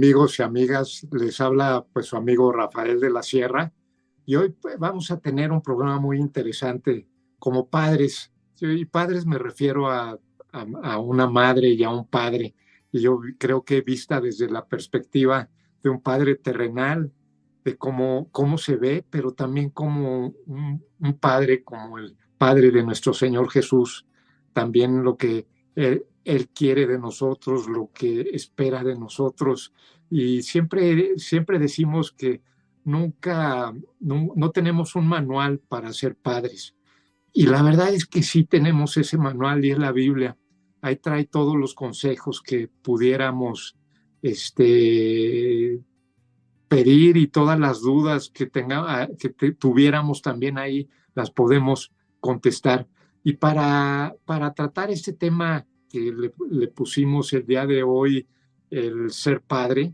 Amigos y amigas, les habla pues su amigo Rafael de la Sierra y hoy pues, vamos a tener un programa muy interesante como padres. Y padres me refiero a, a, una madre y a un padre y yo creo que vista desde la perspectiva de un padre terrenal, de cómo, cómo se ve, pero también como un, padre, como el padre de nuestro Señor Jesús, también lo que él, él, quiere de nosotros, lo que espera de nosotros. Y siempre, siempre decimos que nunca, no, tenemos un manual para ser padres. Y la verdad es que sí tenemos ese manual y es la Biblia. Ahí trae todos los consejos que pudiéramos este, pedir y todas las dudas que, tenga, que tuviéramos también ahí las podemos contestar. Y para, para tratar este tema que le, pusimos el día de hoy, el ser padre,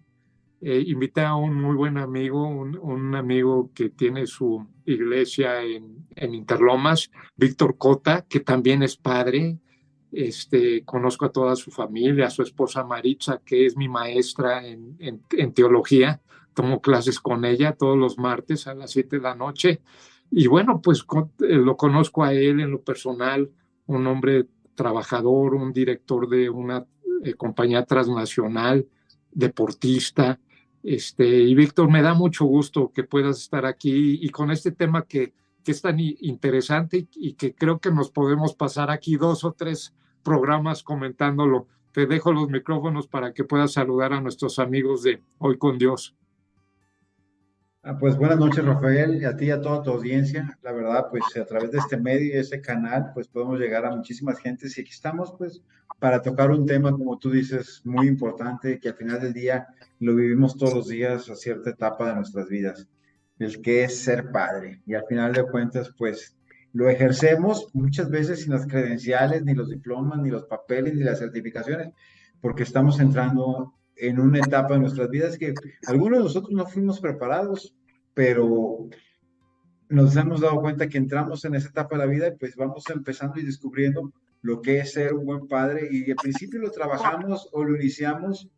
eh, invité a un muy buen amigo, un, amigo que tiene su iglesia en, en, Interlomas, Víctor Cota, que también es padre. Este, conozco a toda su familia, a su esposa Maritza, que es mi maestra en, en, en teología. Tomo clases con ella todos los martes a las 7 de la noche. Y bueno, pues eh, lo conozco a él en lo personal, un hombre trabajador, un director de una eh, compañía transnacional, deportista. Este, y Víctor, me da mucho gusto que puedas estar aquí y con este tema que, que es tan interesante y, que creo que nos podemos pasar aquí dos o tres programas comentándolo. Te dejo los micrófonos para que puedas saludar a nuestros amigos de Hoy con Dios. Ah, pues buenas noches, Rafael, y a ti y a toda tu audiencia. La verdad, pues a través de este medio y este canal, pues podemos llegar a muchísimas gentes y aquí estamos, pues, para tocar un tema, como tú dices, muy importante, que al final del día lo vivimos todos los días a cierta etapa de nuestras vidas, el que es ser padre. Y al final de cuentas, pues, lo ejercemos muchas veces sin las credenciales, ni los diplomas, ni los papeles, ni las certificaciones, porque estamos entrando en una etapa de nuestras vidas que algunos de nosotros no fuimos preparados, pero nos hemos dado cuenta que entramos en esa etapa de la vida y pues vamos empezando y descubriendo lo que es ser un buen padre. Y al principio lo trabajamos o lo iniciamos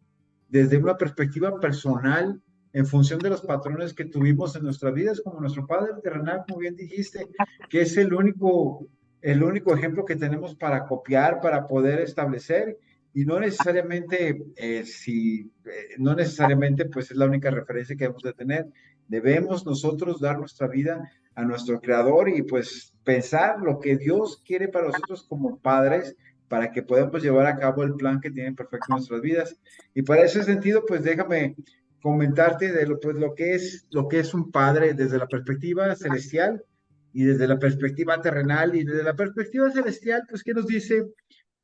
desde una perspectiva personal en función de los patrones que tuvimos en nuestras vidas, como nuestro padre terrenal, como bien dijiste, que es el único, el único ejemplo que tenemos para copiar, para poder establecer y no necesariamente, eh, si, eh, no necesariamente pues es la única referencia que debemos de tener. Debemos nosotros dar nuestra vida a nuestro creador y pues pensar lo que Dios quiere para nosotros como padres para que podamos llevar a cabo el plan que tiene perfecto en nuestras vidas. Y para ese sentido, pues déjame comentarte de lo, pues, lo, que es, lo que es un padre desde la perspectiva celestial y desde la perspectiva terrenal y desde la perspectiva celestial, pues, ¿qué nos dice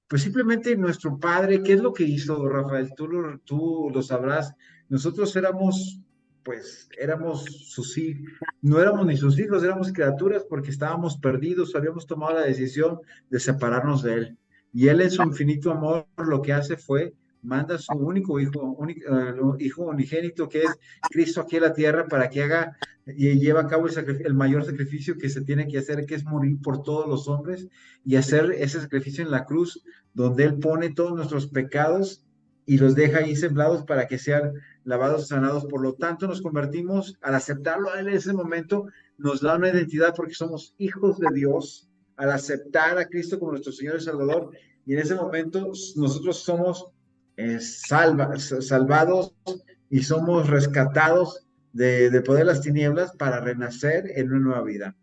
pues simplemente nuestro padre, ¿qué es lo que hizo, Rafael? Tú lo, tú lo sabrás. Nosotros éramos, pues, éramos sus hijos, no éramos ni sus hijos, éramos criaturas porque estábamos perdidos, habíamos tomado la decisión de separarnos de él. Y él en su infinito amor lo que hace fue manda a su único hijo, eh, hijo unigénito, que es Cristo aquí en la tierra, para que haga y lleve a cabo el, el, mayor sacrificio que se tiene que hacer, que es morir por todos los hombres y hacer ese sacrificio en la cruz, donde Él pone todos nuestros pecados y los deja ahí semblados para que sean lavados sanados. Por lo tanto, nos convertimos, al aceptarlo a Él en ese momento, nos da una identidad porque somos hijos de Dios, al aceptar a Cristo como nuestro Señor y Salvador. Y en ese momento nosotros somos eh, salvados y somos rescatados de, de poder las tinieblas para renacer en una nueva vida.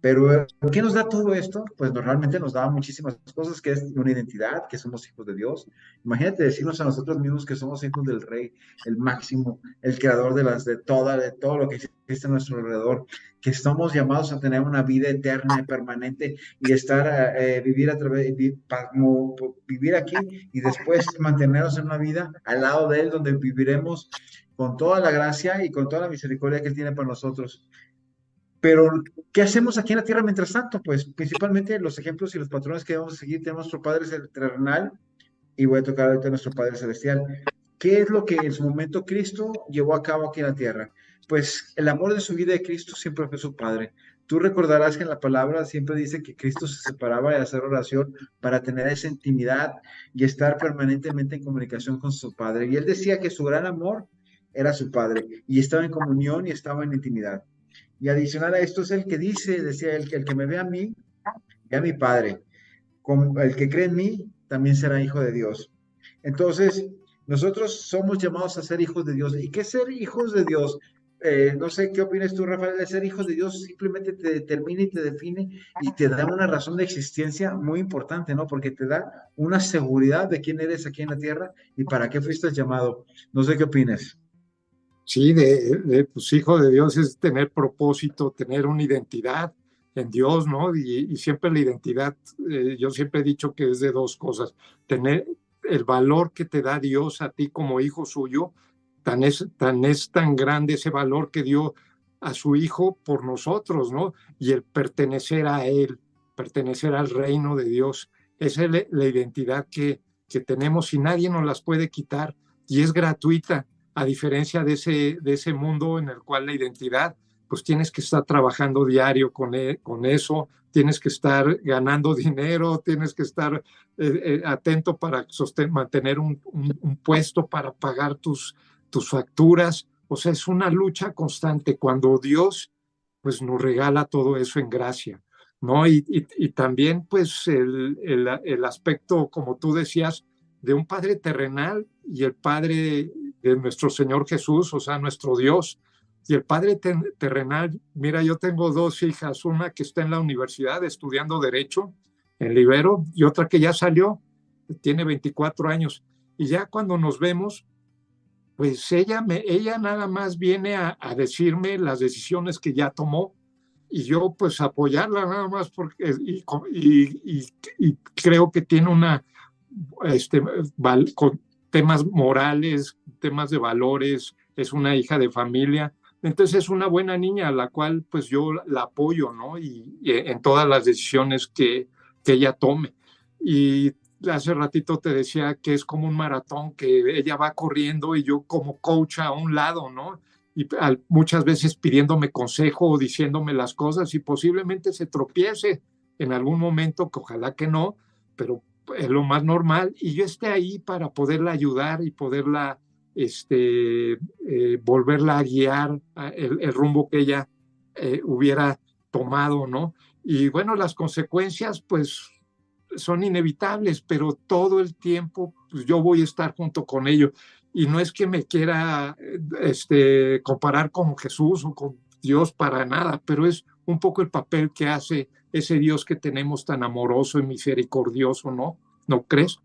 Pero, ¿qué nos da todo esto? Pues normalmente nos da muchísimas cosas, que es una identidad, que somos hijos de Dios. Imagínate decirnos a nosotros mismos que somos hijos del Rey, el máximo, el creador de las de toda, de todo lo que existe a nuestro alrededor, que estamos llamados a tener una vida eterna y permanente y estar, eh, vivir a través, vivir aquí y después mantenernos en una vida al lado de Él, donde viviremos con toda la gracia y con toda la misericordia que Él tiene para nosotros. Pero, ¿qué hacemos aquí en la tierra mientras tanto? Pues principalmente los ejemplos y los patrones que vamos a seguir. Tenemos nuestro Padre terrenal y voy a tocar ahorita a nuestro Padre celestial. ¿Qué es lo que en su momento Cristo llevó a cabo aquí en la tierra? pues el amor de su vida de Cristo siempre fue su Padre. Tú recordarás que en la palabra siempre dice que Cristo se separaba de hacer oración para tener esa intimidad y estar permanentemente en comunicación con su Padre. Y él decía que su gran amor era su Padre y estaba en comunión y estaba en intimidad. Y adicional a esto es el que dice, decía él, que el que me ve a mí, ve a mi Padre. Como el que cree en mí, también será hijo de Dios. Entonces, nosotros somos llamados a ser hijos de Dios. ¿Y qué ser hijos de Dios? Eh, no sé qué opinas tú, Rafael, de ser hijos de Dios simplemente te determina y te define y te da una razón de existencia muy importante, ¿no? Porque te da una seguridad de quién eres aquí en la tierra y para qué fuiste llamado. No sé qué opinas. Sí, de, pues hijo de Dios es tener propósito, tener una identidad en Dios, ¿no? Y, siempre la identidad, eh, yo siempre he dicho que es de dos cosas, tener el valor que te da Dios a ti como hijo suyo, tan es tan, es tan grande ese valor que dio a su hijo por nosotros, ¿no? Y el pertenecer a él, pertenecer al reino de Dios, esa es la identidad que, que tenemos y nadie nos las puede quitar y es gratuita a diferencia de ese, de ese mundo en el cual la identidad, pues tienes que estar trabajando diario con, e, con eso, tienes que estar ganando dinero, tienes que estar eh, eh, atento para mantener un, puesto, para pagar tus, tus facturas. O sea, es una lucha constante cuando Dios pues nos regala todo eso en gracia, ¿no? Y, y, también pues el, el, el aspecto, como tú decías, de un Padre terrenal y el Padre de nuestro Señor Jesús, o sea, nuestro Dios. Y el Padre terrenal, mira, yo tengo dos hijas, una que está en la universidad estudiando Derecho en Libero y otra que ya salió, tiene 24 años. Y ya cuando nos vemos, pues ella, me, ella nada más viene a, decirme las decisiones que ya tomó y yo pues apoyarla nada más porque y, creo que tiene una este, temas morales, temas de valores, es una hija de familia. Entonces es una buena niña a la cual pues yo la apoyo, ¿no? Y, en todas las decisiones que, que ella tome. Y hace ratito te decía que es como un maratón, que ella va corriendo y yo como coach a un lado, ¿no? Y muchas veces pidiéndome consejo o diciéndome las cosas y posiblemente se tropiece en algún momento, que ojalá que no, pero es lo más normal, y yo esté ahí para poderla ayudar y poderla, este, eh, volverla a guiar el, rumbo que ella eh, hubiera tomado, ¿no? Y bueno, las consecuencias, pues, son inevitables, pero todo el tiempo, pues, yo voy a estar junto con ellos. Y no es que me quiera este, comparar con Jesús o con Dios para nada, pero es un poco el papel que hace ese Dios que tenemos tan amoroso y misericordioso, ¿no? ¿No crees?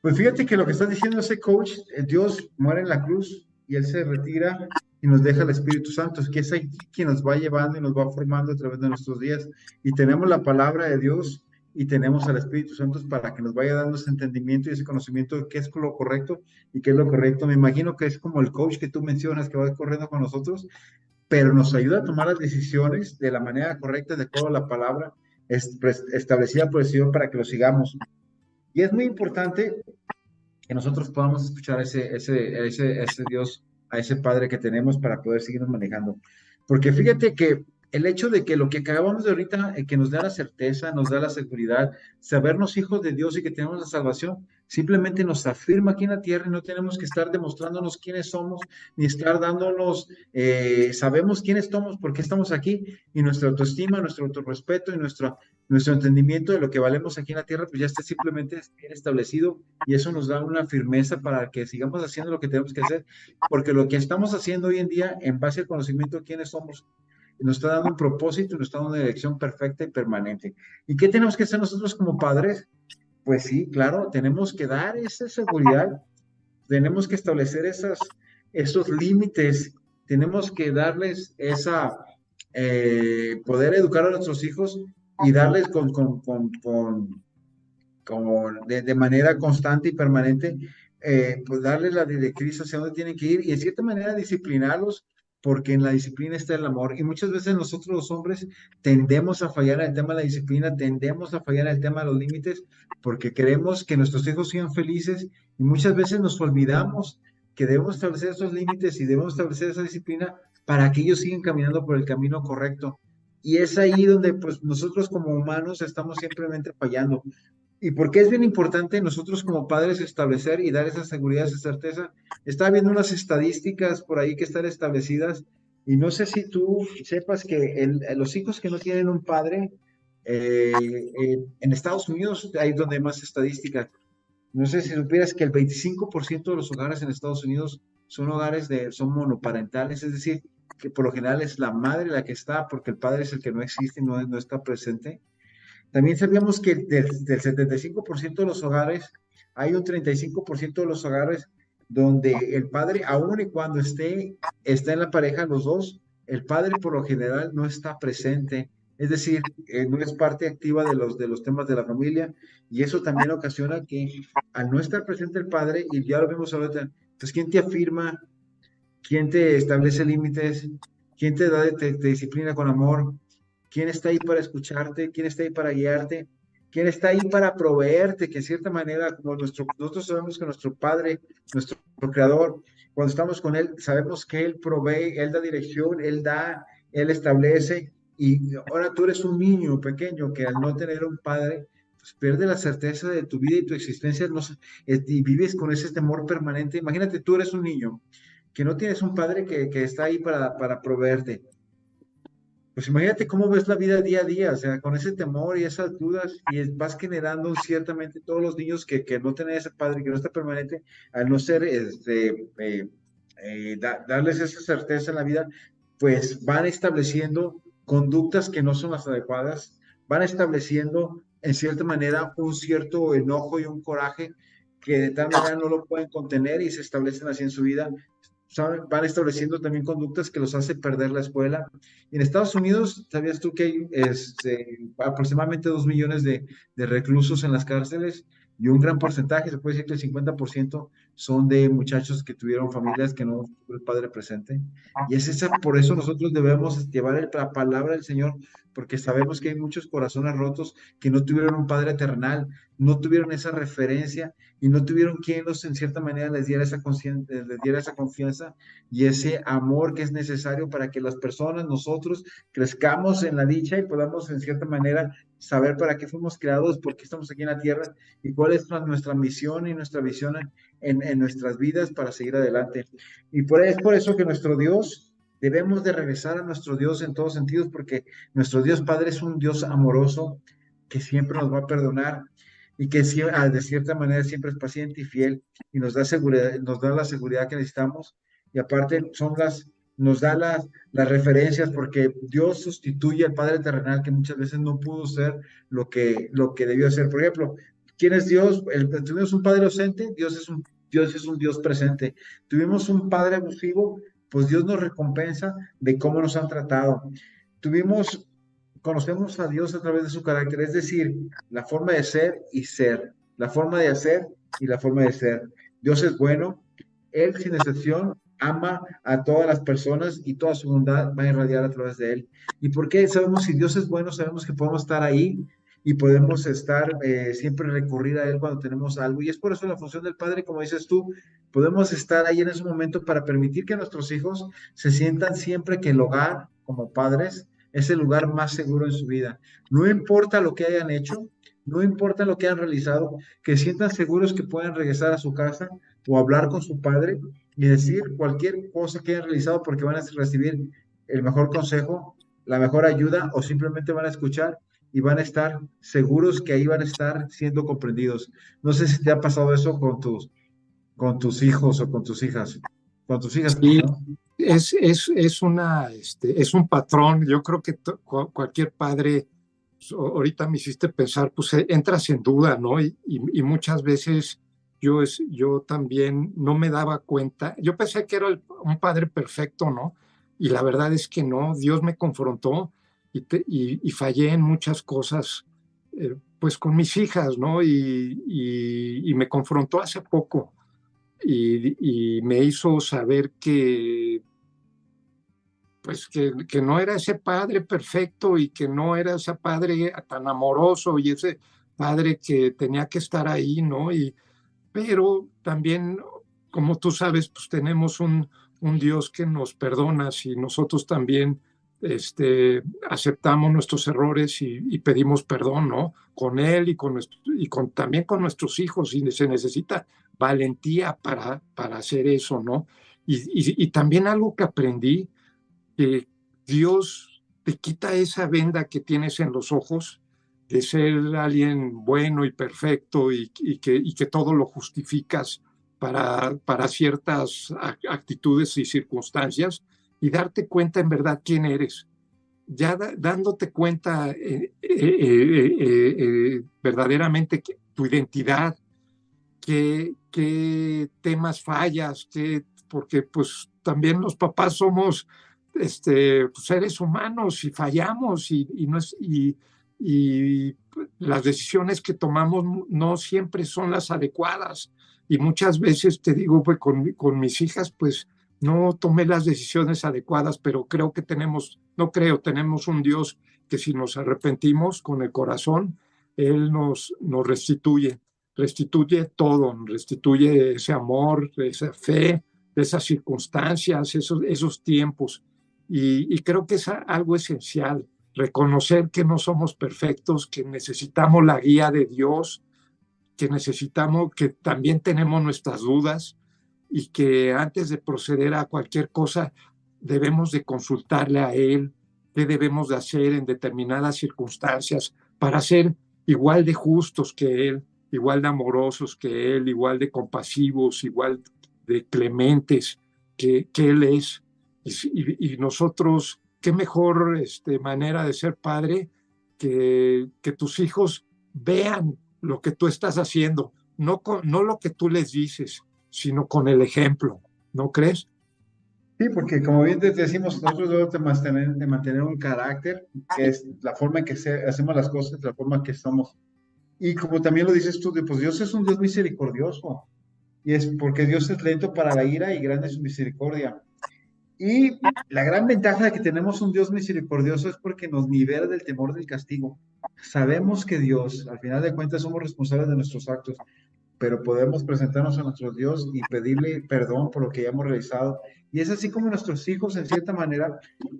Pues fíjate que lo que está diciendo ese coach, eh, Dios muere en la cruz y Él se retira y nos deja el Espíritu Santo, que es ahí quien nos va llevando y nos va formando a través de nuestros días. Y tenemos la palabra de Dios y tenemos al Espíritu Santo para que nos vaya dando ese entendimiento y ese conocimiento de qué es lo correcto y qué es lo correcto. Me imagino que es como el coach que tú mencionas que va corriendo con nosotros, pero nos ayuda a tomar las decisiones de la manera correcta, de toda la palabra establecida por el Señor para que lo sigamos. Y es muy importante que nosotros podamos escuchar ese, ese, ese, ese Dios, a ese Padre que tenemos para poder seguirnos manejando. Porque fíjate que el hecho de que lo que acabamos de ahorita, eh, que nos da la certeza, nos da la seguridad, sabernos hijos de Dios y que tenemos la salvación, simplemente nos afirma aquí en la tierra y no tenemos que estar demostrándonos quiénes somos, ni estar dándonos, eh, sabemos quiénes somos, por qué estamos aquí, y nuestra autoestima, nuestro autorrespeto y nuestro, nuestro entendimiento de lo que valemos aquí en la tierra, pues ya está simplemente bien establecido y eso nos da una firmeza para que sigamos haciendo lo que tenemos que hacer, porque lo que estamos haciendo hoy en día, en base al conocimiento de quiénes somos, nos está dando un propósito, nos está dando una dirección perfecta y permanente. ¿Y qué tenemos que hacer nosotros como padres? Pues sí, claro, tenemos que dar esa seguridad, tenemos que establecer esas, esos límites, tenemos que darles esa, eh, poder educar a nuestros hijos y darles con, con, con, con, de, manera constante y permanente, eh, pues darles la directriz hacia dónde tienen que ir y en cierta manera disciplinarlos porque en la disciplina está el amor. Y muchas veces nosotros los hombres tendemos a fallar en el tema de la disciplina, tendemos a fallar en el tema de los límites, porque queremos que nuestros hijos sean felices y muchas veces nos olvidamos que debemos establecer esos límites y debemos establecer esa disciplina para que ellos sigan caminando por el camino correcto. Y es ahí donde pues nosotros como humanos estamos simplemente fallando. ¿Y por qué es bien importante nosotros como padres establecer y dar esa seguridad, esa certeza? Está viendo unas estadísticas por ahí que están establecidas y no sé si tú sepas que los hijos que no tienen un padre, eh, eh, en Estados Unidos hay donde hay más estadísticas. No sé si supieras que el 25% de los hogares en Estados Unidos son hogares de, son monoparentales, es decir, que por lo general es la madre la que está porque el padre es el que no existe no, no está presente. También sabíamos que del, 75% de los hogares, hay un 35% de los hogares donde el padre, aun y cuando esté, está en la pareja, los dos, el padre por lo general no está presente, es decir, eh, no es parte activa de los, de los temas de la familia, y eso también ocasiona que al no estar presente el padre, y ya lo vemos ahorita, pues ¿quién te afirma? ¿Quién te establece límites? ¿Quién te da, te disciplina con amor? Quién está ahí para escucharte, quién está ahí para guiarte, quién está ahí para proveerte, que en cierta manera, como nuestro, nosotros sabemos que nuestro Padre, nuestro Creador, cuando estamos con Él, sabemos que Él provee, Él da dirección, Él da, Él establece, y ahora tú eres un niño pequeño que al no tener un Padre, pues pierde la certeza de tu vida y tu existencia no, y vives con ese temor permanente. Imagínate, tú eres un niño que no tienes un padre que, que está ahí para, para proveerte pues imagínate cómo ves la vida día a día, o sea, con ese temor y esas dudas, y vas generando ciertamente todos los niños que, que no tienen ese padre, que no está permanente, al no ser, este, eh, eh, darles esa certeza en la vida, pues van estableciendo conductas que no son las adecuadas, van estableciendo en cierta manera un cierto enojo y un coraje que de tal manera no lo pueden contener y se establecen así en su vida, van estableciendo también conductas que los hace perder la escuela. en Estados Unidos, ¿sabías tú que hay este, aproximadamente dos millones de, de, reclusos en las cárceles? Y un gran porcentaje, se puede decir que el 50% son de muchachos que tuvieron familias que no tuvo el padre presente. Y es esa, por eso nosotros debemos llevar la palabra del Señor, porque sabemos que hay muchos corazones rotos que no tuvieron un padre eternal, no tuvieron esa referencia y no tuvieron quien los en cierta manera les diera esa, les diera esa confianza y ese amor que es necesario para que las personas, nosotros, crezcamos en la dicha y podamos en cierta manera saber para qué fuimos creados, por qué estamos aquí en la tierra y cuál es nuestra misión y nuestra visión en, nuestras vidas para seguir adelante. Y por, es por eso que nuestro Dios, debemos de regresar a nuestro Dios en todos sentidos, porque nuestro Dios Padre es un Dios amoroso que siempre nos va a perdonar y que ah, de cierta manera siempre es paciente y fiel y nos da seguridad, nos da la seguridad que necesitamos y aparte son las nos da las, las referencias porque Dios sustituye al Padre terrenal que muchas veces no pudo ser lo que, lo que debió ser. Por ejemplo, ¿quién es Dios? Tuvimos un Padre ausente, Dios es un, Dios es un Dios presente. Tuvimos un Padre abusivo, pues Dios nos recompensa de cómo nos han tratado. Tuvimos conocemos a Dios a través de su carácter, es decir, la forma de ser y ser, la forma de hacer y la forma de ser. Dios es bueno, Él sin excepción ama a todas las personas y toda su bondad va a irradiar a través de Él. ¿Y por qué sabemos si Dios es bueno? Sabemos que podemos estar ahí y podemos estar eh, siempre recurrir a Él cuando tenemos algo. Y es por eso la función del Padre, como dices tú, podemos estar ahí en ese momento para permitir que nuestros hijos se sientan siempre que el hogar, como padres, es el lugar más seguro en su vida. No importa lo que hayan hecho, no importa lo que hayan realizado, que sientan seguros que puedan regresar a su casa o hablar con su padre y decir cualquier cosa que hayan realizado porque van a recibir el mejor consejo, la mejor ayuda o simplemente van a escuchar y van a estar seguros que ahí van a estar siendo comprendidos. No sé si te ha pasado eso con tus, con tus hijos o con tus hijas. Con tus hijas. es, es, es, una, este, es un patrón. Yo creo que cualquier padre, pues, ahorita me hiciste pensar, pues e, entras en duda, ¿no? Y, y, muchas veces yo, es, yo también no me daba cuenta. Yo pensé que era un padre perfecto, ¿no? Y la verdad es que no, Dios me confrontó y, y, fallé en muchas cosas, eh, pues con mis hijas, ¿no? Y, y me confrontó hace poco y, me hizo saber que pues que, que, no era ese padre perfecto y que no era ese padre tan amoroso y ese padre que tenía que estar ahí, ¿no? Y, pero también como tú sabes, pues tenemos un, un Dios que nos perdona si nosotros también este, aceptamos nuestros errores y, pedimos perdón, ¿no? Con Él y, con, y con, también con nuestros hijos, y se necesita valentía para, para hacer eso, ¿no? Y, y, también algo que aprendí, que Dios te quita esa venda que tienes en los ojos de ser alguien bueno y perfecto y, que, que todo lo justificas para, para ciertas actitudes y circunstancias y darte cuenta en verdad quién eres. Ya dándote cuenta eh, eh, eh, verdaderamente tu identidad, qué, qué temas fallas, qué, porque pues también los papás somos este, pues, seres humanos y fallamos y, y, no es, y, y las decisiones que tomamos no siempre son las adecuadas y muchas veces te digo, pues con, con mis hijas, pues no tomé las decisiones adecuadas, pero creo que tenemos, no creo, tenemos un Dios que si nos arrepentimos con el corazón, Él nos, nos restituye, restituye todo, restituye ese amor, esa fe, esas circunstancias, esos, esos tiempos. Y, y creo que es algo esencial, reconocer que no somos perfectos, que necesitamos la guía de Dios, que necesitamos, que también tenemos nuestras dudas y que antes de proceder a cualquier cosa debemos de consultarle a Él qué debemos de hacer en determinadas circunstancias para ser igual de justos que Él, igual de amorosos que Él, igual de compasivos, igual de clementes que, que Él es. Y, nosotros, qué mejor este, manera de ser padre que, que tus hijos vean lo que tú estás haciendo, no, no lo que tú les dices, sino con el ejemplo, ¿no crees? Sí, porque como bien te decimos, nosotros debemos de mantener, de mantener un carácter, que es la forma en que hacemos las cosas, la forma en que somos. Y como también lo dices tú, pues Dios es un Dios misericordioso. Y es porque Dios es lento para la ira y grande es su misericordia. Y la gran ventaja de que tenemos un Dios misericordioso es porque nos libera del temor del castigo. Sabemos que Dios, al final de cuentas, somos responsables de nuestros actos, pero podemos presentarnos a nuestro Dios y pedirle perdón por lo que hayamos realizado. Y es así como nuestros hijos, en cierta manera,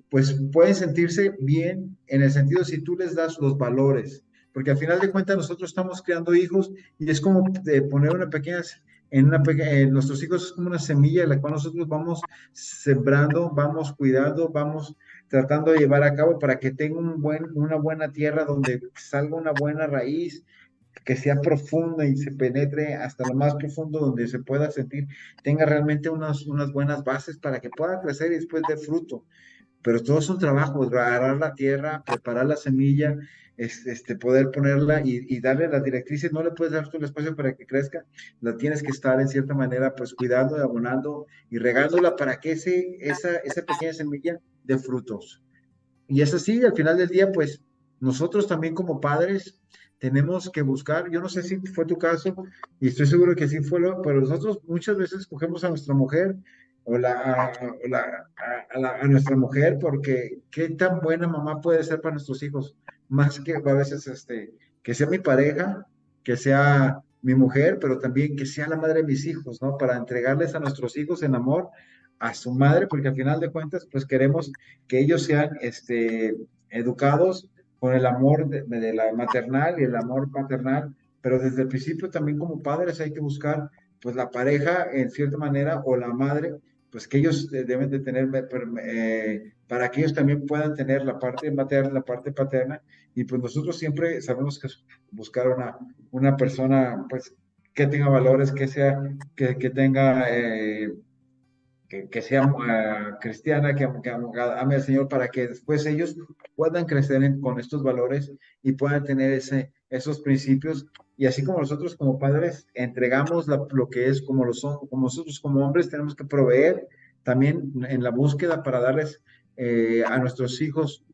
pues pueden sentirse bien en el sentido si tú les das los valores, porque al final de cuentas nosotros estamos creando hijos y es como de poner una pequeña en una en nuestros hijos es como una semilla en la cual nosotros vamos sembrando, vamos cuidando, vamos tratando de llevar a cabo para que tenga un buen, una buena tierra donde salga una buena raíz, que sea profunda y se penetre hasta lo más profundo donde se pueda sentir, tenga realmente unas, unas buenas bases para que pueda crecer y después dé fruto. Pero todo es un trabajo, agarrar la tierra, preparar la semilla, este, poder ponerla y, darle las directrices, no le puedes dar todo el espacio para que crezca, la tienes que estar en cierta manera pues cuidando, abonando y regándola para que ese, esa, esa pequeña semilla dé frutos. Y es así, al final del día pues nosotros también como padres tenemos que buscar, yo no sé si fue tu caso y estoy seguro que sí fue, lo, pero nosotros muchas veces escogemos a nuestra mujer o, la, a, nuestra mujer porque qué tan buena mamá puede ser para nuestros hijos más que a veces este, que sea mi pareja, que sea mi mujer, pero también que sea la madre de mis hijos, ¿no? Para entregarles a nuestros hijos en amor a su madre, porque al final de cuentas, pues queremos que ellos sean este, educados con el amor de, de, la maternal y el amor paternal, pero desde el principio también como padres hay que buscar, pues la pareja en cierta manera o la madre, pues que ellos deben de tener, eh, para que ellos también puedan tener la parte materna, la parte paterna, y pues nosotros siempre sabemos que buscar una, una persona, pues, que tenga valores, que sea, que, que tenga, eh, que, que, sea uh, cristiana, que, que, ame al Señor, para que después ellos puedan crecer con estos valores y puedan tener ese, esos principios. Y así como nosotros como padres entregamos lo que es como, lo son, como nosotros como hombres tenemos que proveer también en la búsqueda para darles eh, a nuestros hijos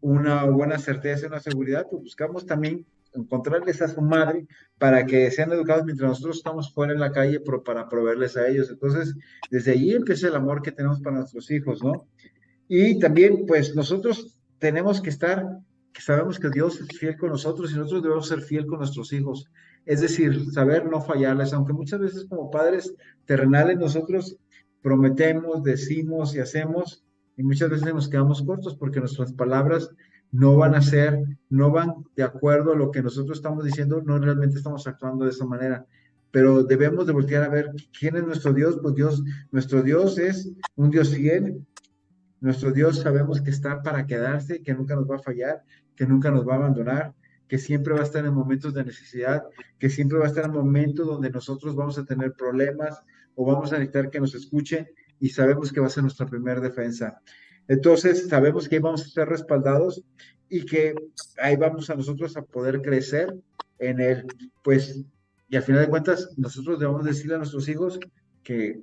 una buena certeza una seguridad, pues buscamos también encontrarles a su madre para que sean educados mientras nosotros estamos fuera en la calle para proveerles a ellos. Entonces, desde ahí empieza el amor que tenemos para nuestros hijos, ¿no? Y también, pues nosotros tenemos que estar, que sabemos que Dios es fiel con nosotros y nosotros debemos ser fiel con nuestros hijos. Es decir, saber no fallarles, aunque muchas veces como padres terrenales nosotros prometemos, decimos y hacemos, y muchas veces nos quedamos cortos porque nuestras palabras no van a ser, no van de acuerdo a lo que nosotros estamos diciendo, no realmente estamos actuando de esa manera. Pero debemos de voltear a ver quién es nuestro Dios, pues Dios, nuestro Dios es un Dios fiel. Nuestro Dios sabemos que está para quedarse, que nunca nos va a fallar, que nunca nos va a abandonar, que siempre va a estar en momentos de necesidad, que siempre va a estar en momentos donde nosotros vamos a tener problemas o vamos a necesitar que nos escuchen y sabemos que va a ser nuestra primera defensa. Entonces, sabemos que vamos a estar respaldados y que ahí vamos a nosotros a poder crecer en él. Pues, y al final de cuentas, nosotros debemos decirle a nuestros hijos que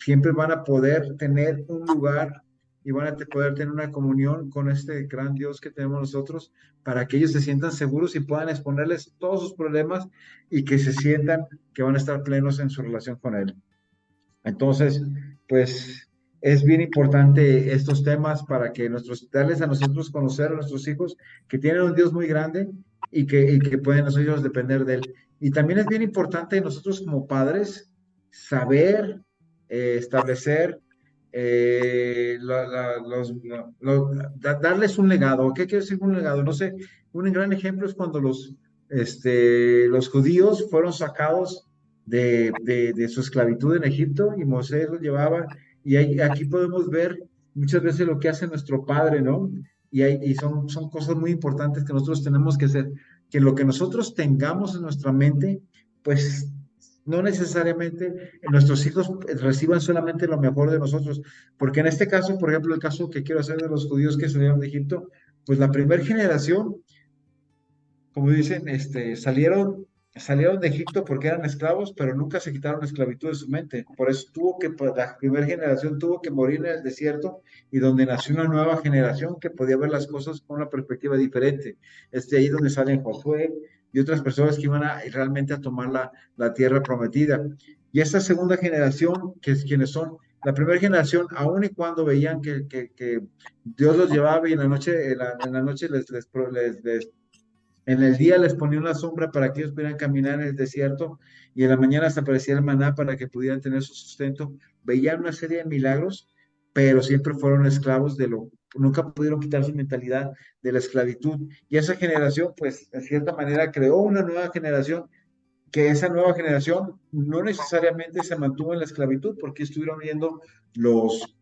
siempre van a poder tener un lugar y van a poder tener una comunión con este gran Dios que tenemos nosotros para que ellos se sientan seguros y puedan exponerles todos sus problemas y que se sientan que van a estar plenos en su relación con Él. Entonces, pues es bien importante estos temas para que nuestros, darles a nosotros conocer a nuestros hijos que tienen un Dios muy grande y que, y que pueden nosotros depender de Él. Y también es bien importante nosotros como padres saber eh, establecer eh, los, darles un legado. ¿Qué quiere decir un legado? No sé, un gran ejemplo es cuando los, este, los judíos fueron sacados de, de, su esclavitud en Egipto y Moisés los llevaba. Y aquí podemos ver muchas veces lo que hace nuestro Padre, ¿no? Y, y son, son cosas muy importantes que nosotros tenemos que hacer, que lo que nosotros tengamos en nuestra mente, pues no necesariamente nuestros hijos reciban solamente lo mejor de nosotros, porque en este caso, por ejemplo, el caso que quiero hacer de los judíos que salieron de Egipto, pues la primera generación, como dicen, este, salieron, salieron de Egipto porque eran esclavos, pero nunca se quitaron la esclavitud de su mente. Por eso tuvo que, pues, la primera generación tuvo que morir en el desierto y donde nació una nueva generación que podía ver las cosas con una perspectiva diferente. Es de ahí donde salen Josué, y otras personas que iban a realmente a tomar la, la tierra prometida. Y esta segunda generación, que es quienes son la primera generación, aun y cuando veían que, que, Dios los llevaba y en la noche, en la, en la noche les, les, les, en el día les ponía una sombra para que ellos pudieran caminar en el desierto y en la mañana se aparecía el maná para que pudieran tener su sustento. Veían una serie de milagros, pero siempre fueron esclavos de lo, nunca pudieron quitar su mentalidad de la esclavitud. Y esa generación, pues, en cierta manera, creó una nueva generación, que esa nueva generación no necesariamente se mantuvo en la esclavitud, porque estuvieron viendo los,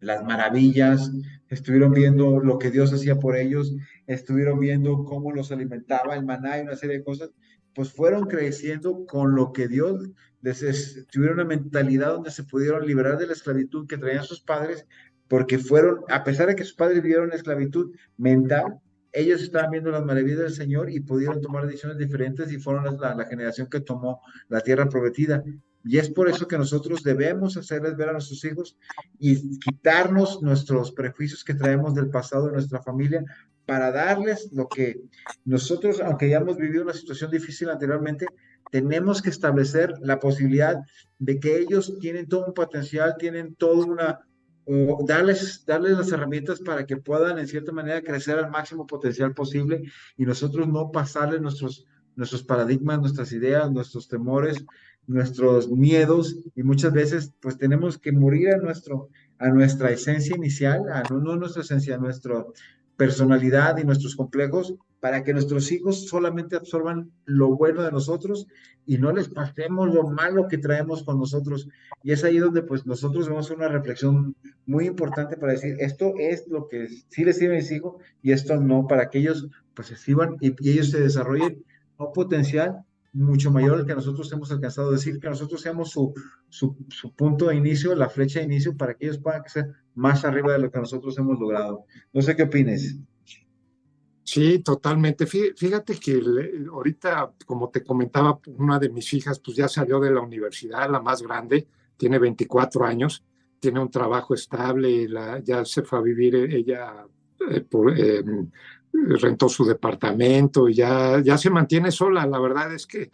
las maravillas, estuvieron viendo lo que Dios hacía por ellos, estuvieron viendo cómo los alimentaba el maná y una serie de cosas, pues fueron creciendo con lo que Dios les tuvieron una mentalidad donde se pudieron liberar de la esclavitud que traían sus padres porque fueron, a pesar de que sus padres vivieron esclavitud mental, ellos estaban viendo las maravillas del Señor y pudieron tomar decisiones diferentes y fueron la, la, generación que tomó la tierra prometida. Y es por eso que nosotros debemos hacerles ver a nuestros hijos y quitarnos nuestros prejuicios que traemos del pasado de nuestra familia para darles lo que nosotros, aunque ya hemos vivido una situación difícil anteriormente, tenemos que establecer la posibilidad de que ellos tienen todo un potencial, tienen toda una, darles, darles las herramientas para que puedan en cierta manera crecer al máximo potencial posible y nosotros no pasarles nuestros, nuestros paradigmas, nuestras ideas, nuestros temores, nuestros miedos. Y muchas veces pues tenemos que morir a, nuestro, a nuestra esencia inicial, a no, no nuestra esencia, a nuestra personalidad y nuestros complejos para que nuestros hijos solamente absorban lo bueno de nosotros y no les pasemos lo malo que traemos con nosotros. Y es ahí donde pues nosotros vamos a una reflexión muy importante para decir, esto es lo que sí les sirve a mis hijos y esto no, para que ellos pues se sirvan y, y ellos se desarrollen un potencial mucho mayor al que nosotros hemos alcanzado decir, que nosotros seamos su, su, su, punto de inicio, la flecha de inicio, para que ellos puedan ser más arriba de lo que nosotros hemos logrado. No sé qué opines. Sí, totalmente. Fíjate que ahorita, como te comentaba, una de mis hijas pues ya salió de la universidad, la más grande, tiene 24 años, tiene un trabajo estable, la, ya se fue a vivir eh, ella, eh, por, eh, rentó su departamento y ya, ya se mantiene sola. La verdad es que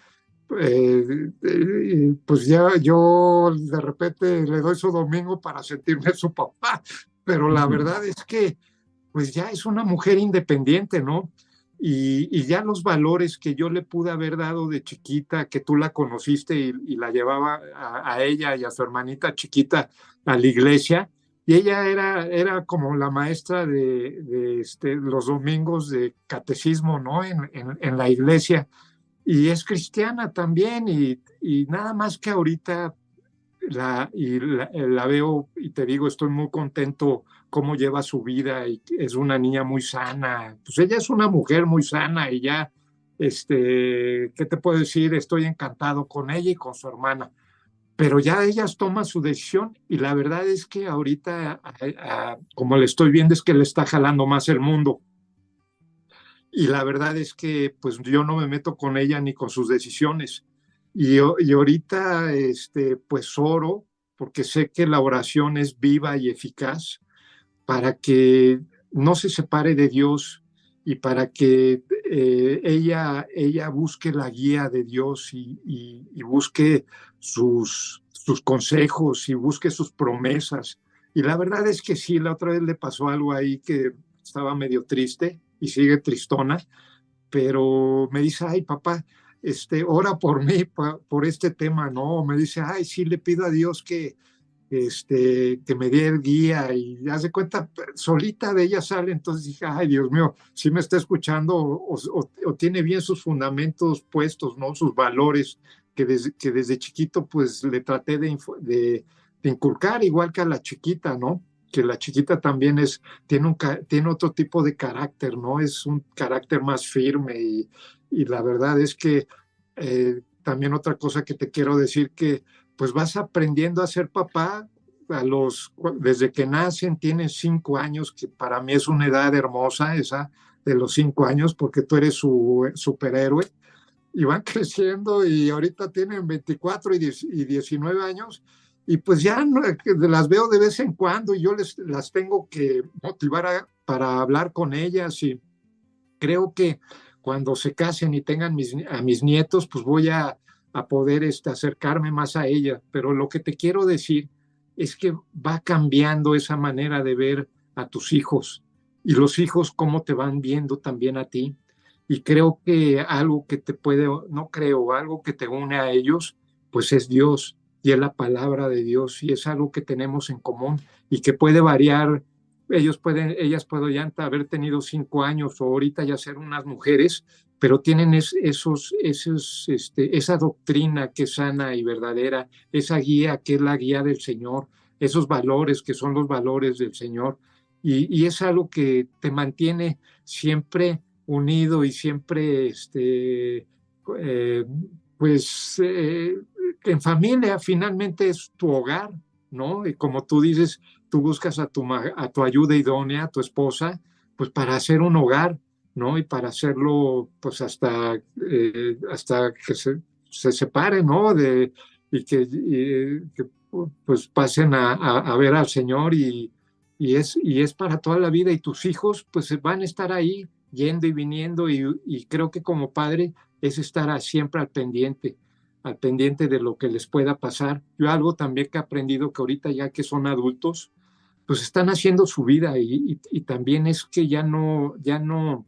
eh, pues ya yo de repente le doy su domingo para sentirme su papá, pero la verdad es que pues ya es una mujer independiente, ¿no? y, ya los valores que yo le pude haber dado de chiquita, que tú la conociste y, la llevaba a, ella y a su hermanita chiquita a la iglesia, y ella era, era como la maestra de, este, los domingos de catecismo, ¿no? En, en, la iglesia, y es cristiana también, y, y nada más que ahorita la, y la, veo y te digo, estoy muy contento cómo lleva su vida y es una niña muy sana. Pues ella es una mujer muy sana y ya, este, ¿qué te puedo decir? Estoy encantado con ella y con su hermana. Pero ya ellas toman su decisión y la verdad es que ahorita, como le estoy viendo, es que le está jalando más el mundo. Y la verdad es que pues yo no me meto con ella ni con sus decisiones y, y ahorita, este, pues oro, porque sé que la oración es viva y eficaz para que no se separe de Dios y para que eh, ella, ella busque la guía de Dios y, busque sus, sus consejos y busque sus promesas. Y la verdad es que sí, la otra vez le pasó algo ahí que estaba medio triste y sigue tristona, pero me dice, ay papá, este, ora por mí, por este tema, ¿no? Me dice, ay, sí, le pido a Dios que, este, que me dé guía y hace cuenta, solita de ella sale, entonces dije, ay, Dios mío, si me está escuchando o, tiene bien sus fundamentos puestos, ¿no? Sus valores que desde, que desde chiquito pues le traté de, de, de inculcar, igual que a la chiquita, ¿no? que la chiquita también es, tiene, un, tiene otro tipo de carácter, ¿no? Es un carácter más firme y, y la verdad es que eh, también otra cosa que te quiero decir que pues vas aprendiendo a ser papá a los desde que nacen tienen cinco años que para mí es una edad hermosa esa de los cinco años porque tú eres su superhéroe y van creciendo y ahorita tienen 24 y, 19 años y pues ya las veo de vez en cuando y yo les las tengo que motivar para hablar con ellas y creo que cuando se casen y tengan mis, a mis nietos, pues voy a, a poder este, acercarme más a ella. Pero lo que te quiero decir es que va cambiando esa manera de ver a tus hijos y los hijos cómo te van viendo también a ti. Y creo que algo que te puede, no creo, algo que te une a ellos, pues es Dios y es la palabra de Dios y es algo que tenemos en común y que puede variar ellos pueden, ellas pueden haber tenido cinco años o ahorita ya ser unas mujeres, pero tienen esos, esos, este, esa doctrina que es sana y verdadera, esa guía que es la guía del Señor, esos valores que son los valores del Señor. Y, es algo que te mantiene siempre unido y siempre, este, eh, pues, eh, en familia finalmente es tu hogar, ¿no? Y como tú dices, tú buscas a tu, a tu ayuda idónea, a tu esposa, pues para hacer un hogar, ¿no? Y para hacerlo, pues hasta, eh, hasta que se, se separe, ¿no? De, y que, pues pasen a, a, ver al Señor y, y, es, y es para toda la vida y tus hijos pues van a estar ahí yendo y viniendo y, y creo que como padre es estar siempre al pendiente al pendiente de lo que les pueda pasar. Yo algo también que he aprendido que ahorita ya que son adultos, pues están haciendo su vida y, también es que ya no, ya no,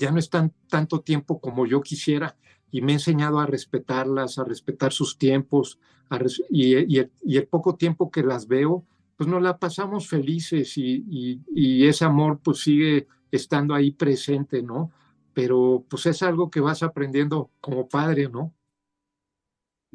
ya no están tanto tiempo como yo quisiera y me he enseñado a respetarlas, a respetar sus tiempos y, el, poco tiempo que las veo, pues nos la pasamos felices y, y, ese amor pues sigue estando ahí presente, ¿no? Pero pues es algo que vas aprendiendo como padre, ¿no?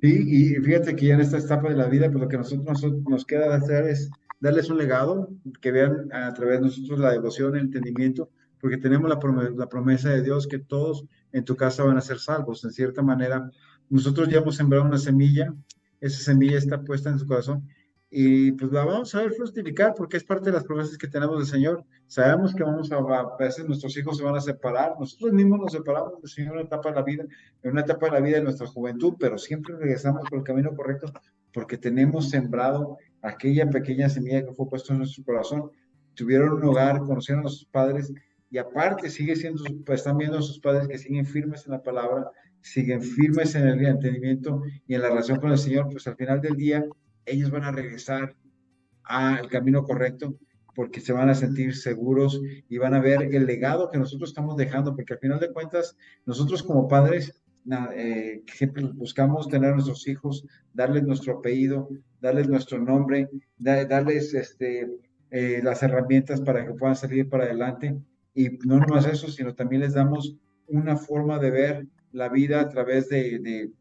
Sí, y fíjate que ya en esta etapa de la vida, pues lo que nosotros nos, nos queda hacer es darles un legado, que vean a través de nosotros la devoción, el entendimiento, porque tenemos la promesa, la promesa de Dios que todos en tu casa van a ser salvos. En cierta manera, nosotros ya hemos sembrado una semilla, esa semilla está puesta en su corazón y pues la vamos a ver fructificar porque es parte de las promesas que tenemos del Señor. Sabemos que vamos a, a veces nuestros hijos se van a separar, nosotros mismos nos separamos del Señor en una etapa de la vida, en una etapa de la vida de nuestra juventud, pero siempre regresamos por el camino correcto porque tenemos sembrado aquella pequeña semilla que fue puesta en nuestro corazón. Tuvieron un hogar, conocieron a sus padres y aparte sigue siendo, pues, están viendo a sus padres que siguen firmes en la palabra, siguen firmes en el entendimiento y en la relación con el Señor, pues al final del día ellos van a regresar al camino correcto porque se van a sentir seguros y van a ver el legado que nosotros estamos dejando, porque al final de cuentas, nosotros como padres eh, siempre buscamos tener a nuestros hijos, darles nuestro apellido, darles nuestro nombre, darles este, eh, las herramientas para que puedan salir para adelante. Y no nomás eso, sino también les damos una forma de ver la vida a través de, de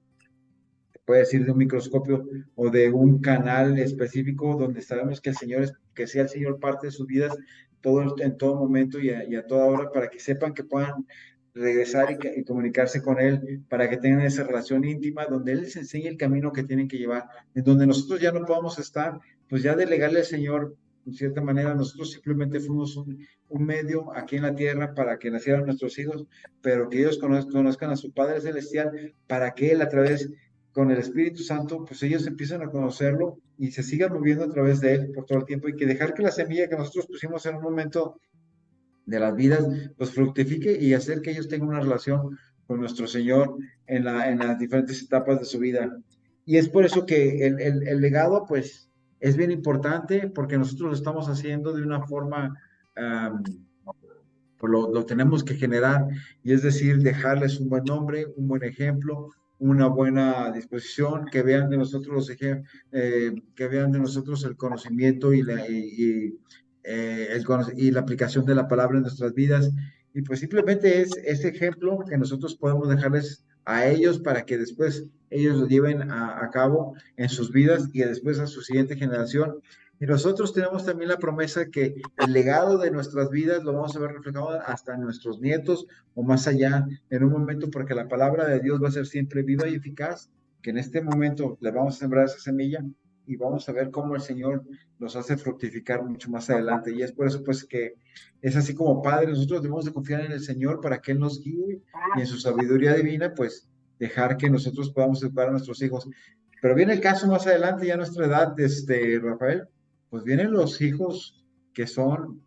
puede decir de un microscopio o de un canal específico donde sabemos que el Señor es, que sea el Señor parte de sus vidas todo, en todo momento y a, toda hora para que sepan que puedan regresar y, comunicarse con Él para que tengan esa relación íntima donde Él les enseñe el camino que tienen que llevar, donde nosotros ya no podamos estar, pues ya delegarle al Señor, en cierta manera, nosotros simplemente fuimos un, medio aquí en la tierra para que nacieran nuestros hijos, pero que ellos conozcan a su Padre Celestial para que Él a través con el Espíritu Santo, pues ellos empiezan a conocerlo y se sigan moviendo a través de Él por todo el tiempo y que dejar que la semilla que nosotros pusimos en un momento de las vidas, pues fructifique y hacer que ellos tengan una relación con nuestro Señor en, la, en las diferentes etapas de su vida. Y es por eso que el, el, legado, pues, es bien importante porque nosotros lo estamos haciendo de una forma, pues lo, lo, tenemos que generar, y es decir, dejarles un buen nombre, un buen ejemplo, una buena disposición, que vean de nosotros eh, que vean de nosotros el conocimiento y, la, y, eh, el, y la aplicación de la palabra en nuestras vidas. Y pues simplemente es ese ejemplo que nosotros podemos dejarles a ellos para que después ellos lo lleven a, cabo en sus vidas y después a su siguiente generación. Y nosotros tenemos también la promesa que el legado de nuestras vidas lo vamos a ver reflejado hasta nuestros nietos o más allá en un momento, porque la palabra de Dios va a ser siempre viva y eficaz, que en este momento le vamos a sembrar esa semilla y vamos a ver cómo el Señor nos hace fructificar mucho más adelante. Y es por eso pues que es así como Padre, nosotros debemos de confiar en el Señor para que Él nos guíe y en su sabiduría divina pues dejar que nosotros podamos educar a nuestros hijos. Pero viene el caso más adelante, ya a nuestra edad, este, Rafael, pues vienen los hijos que son,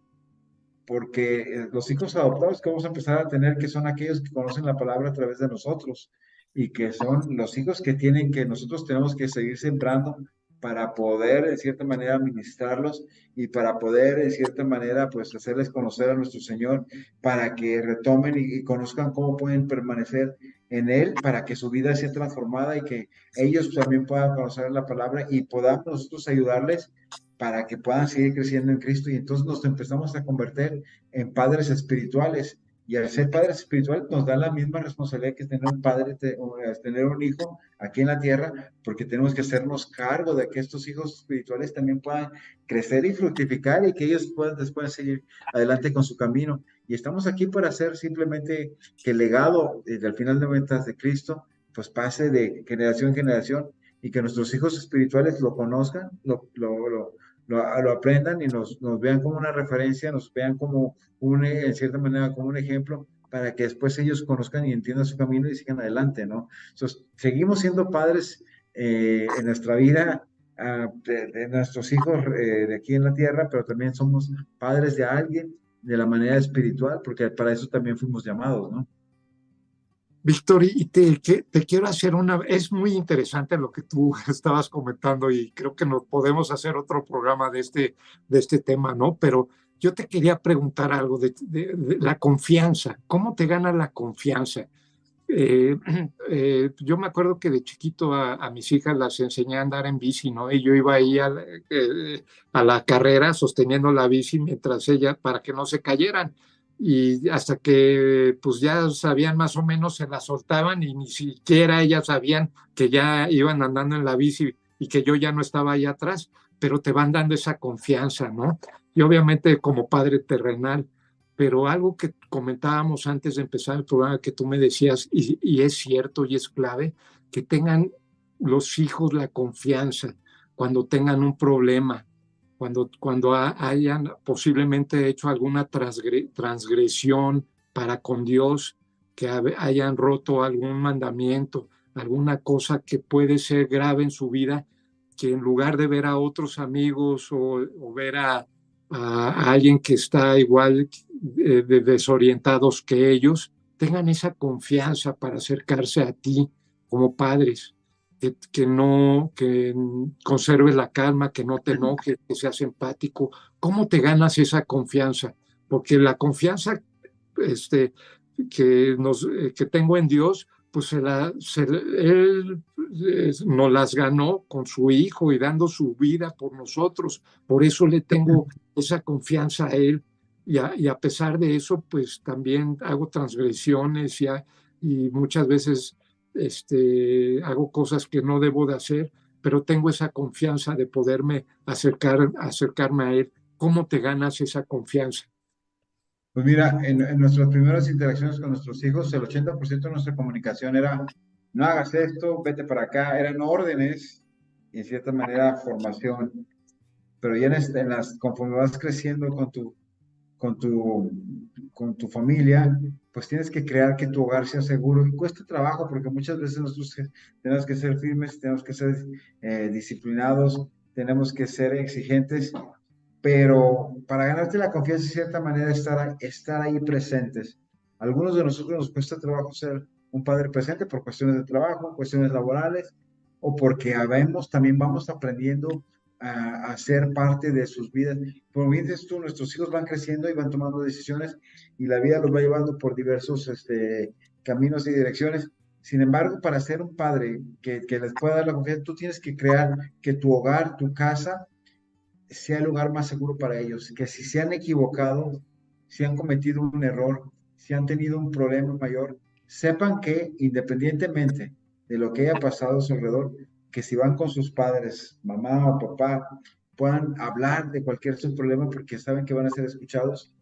porque eh, los hijos adoptados que vamos a empezar a tener, que son aquellos que conocen la palabra a través de nosotros y que son los hijos que tienen que nosotros tenemos que seguir sembrando para poder, de cierta manera, administrarlos y para poder, de cierta manera, pues hacerles conocer a nuestro Señor, para que retomen y, conozcan cómo pueden permanecer en Él, para que su vida sea transformada y que ellos también puedan conocer la palabra y podamos nosotros ayudarles para que puedan seguir creciendo en Cristo. Y entonces nos empezamos a convertir en padres espirituales. Y al ser padres espirituales nos da la misma responsabilidad que tener un padre, tener un hijo aquí en la tierra, porque tenemos que hacernos cargo de que estos hijos espirituales también puedan crecer y fructificar y que ellos puedan después seguir adelante con su camino. Y estamos aquí para hacer simplemente que el legado desde el final de ventas de Cristo pues pase de generación en generación y que nuestros hijos espirituales lo conozcan, lo, lo, lo lo, aprendan y nos, nos, vean como una referencia, nos vean como un, en cierta manera, como un ejemplo para que después ellos conozcan y entiendan su camino y sigan adelante, ¿no? Entonces, seguimos siendo padres eh, en nuestra vida uh, de, nuestros hijos eh, de aquí en la tierra, pero también somos padres de alguien de la manera espiritual, porque para eso también fuimos llamados, ¿no? Víctor, y te, te, quiero hacer una, es muy interesante lo que tú estabas comentando y creo que nos podemos hacer otro programa de este, de este tema, ¿no? Pero yo te quería preguntar algo de, la confianza, ¿cómo te gana la confianza? Eh, eh, yo me acuerdo que de chiquito a, mis hijas las enseñé a andar en bici, ¿no? Y yo iba ahí a, eh, a la carrera sosteniendo la bici mientras ellas, para que no se cayeran y hasta que pues ya sabían más o menos se la soltaban y ni siquiera ellas sabían que ya iban andando en la bici y que yo ya no estaba ahí atrás, pero te van dando esa confianza, ¿no? Y obviamente como padre terrenal, pero algo que comentábamos antes de empezar el programa que tú me decías, y, es cierto y es clave, que tengan los hijos la confianza cuando tengan un problema, cuando, cuando hayan posiblemente hecho alguna transgresión para con Dios, que hayan roto algún mandamiento, alguna cosa que puede ser grave en su vida, que en lugar de ver a otros amigos o, ver a, alguien que está igual de, de desorientados que ellos, tengan esa confianza para acercarse a ti como padres que, no, que conserves la calma, que no te enojes, que seas empático. ¿Cómo te ganas esa confianza? Porque la confianza este, que, nos, eh, que tengo en Dios, pues se la, él nos las ganó con su hijo y dando su vida por nosotros. Por eso le tengo esa confianza a él. Y a, y a pesar de eso, pues también hago transgresiones y, y muchas veces este, hago cosas que no debo de hacer, pero tengo esa confianza de poderme acercar, acercarme a Él. ¿Cómo te ganas esa confianza? Pues mira, en, nuestras primeras interacciones con nuestros hijos, el 80% de nuestra comunicación era, no hagas esto, vete para acá, eran órdenes y en cierta manera formación. Pero ya en, este, en las, conforme vas creciendo con tu, con tu, con tu familia, pues tienes que crear que tu hogar sea seguro y cuesta trabajo porque muchas veces nosotros tenemos que ser firmes, tenemos que ser eh, disciplinados, tenemos que ser exigentes, pero para ganarte la confianza, de cierta manera, estar, estar ahí presentes. algunos de nosotros nos cuesta trabajo ser un padre presente por cuestiones de trabajo, cuestiones laborales, o porque habemos, también vamos aprendiendo a, ser parte de sus vidas. Como bien tú, nuestros hijos van creciendo y van tomando decisiones y la vida los va llevando por diversos este, caminos y direcciones. Sin embargo, para ser un padre que, que les pueda dar la confianza, tú tienes que crear que tu hogar, tu casa, sea el lugar más seguro para ellos. Que si se han equivocado, si han cometido un error, si han tenido un problema mayor, sepan que independientemente de lo que haya pasado a su alrededor, que si van con sus padres, mamá o papá, puedan hablar de cualquier su problema porque saben que van a ser escuchados,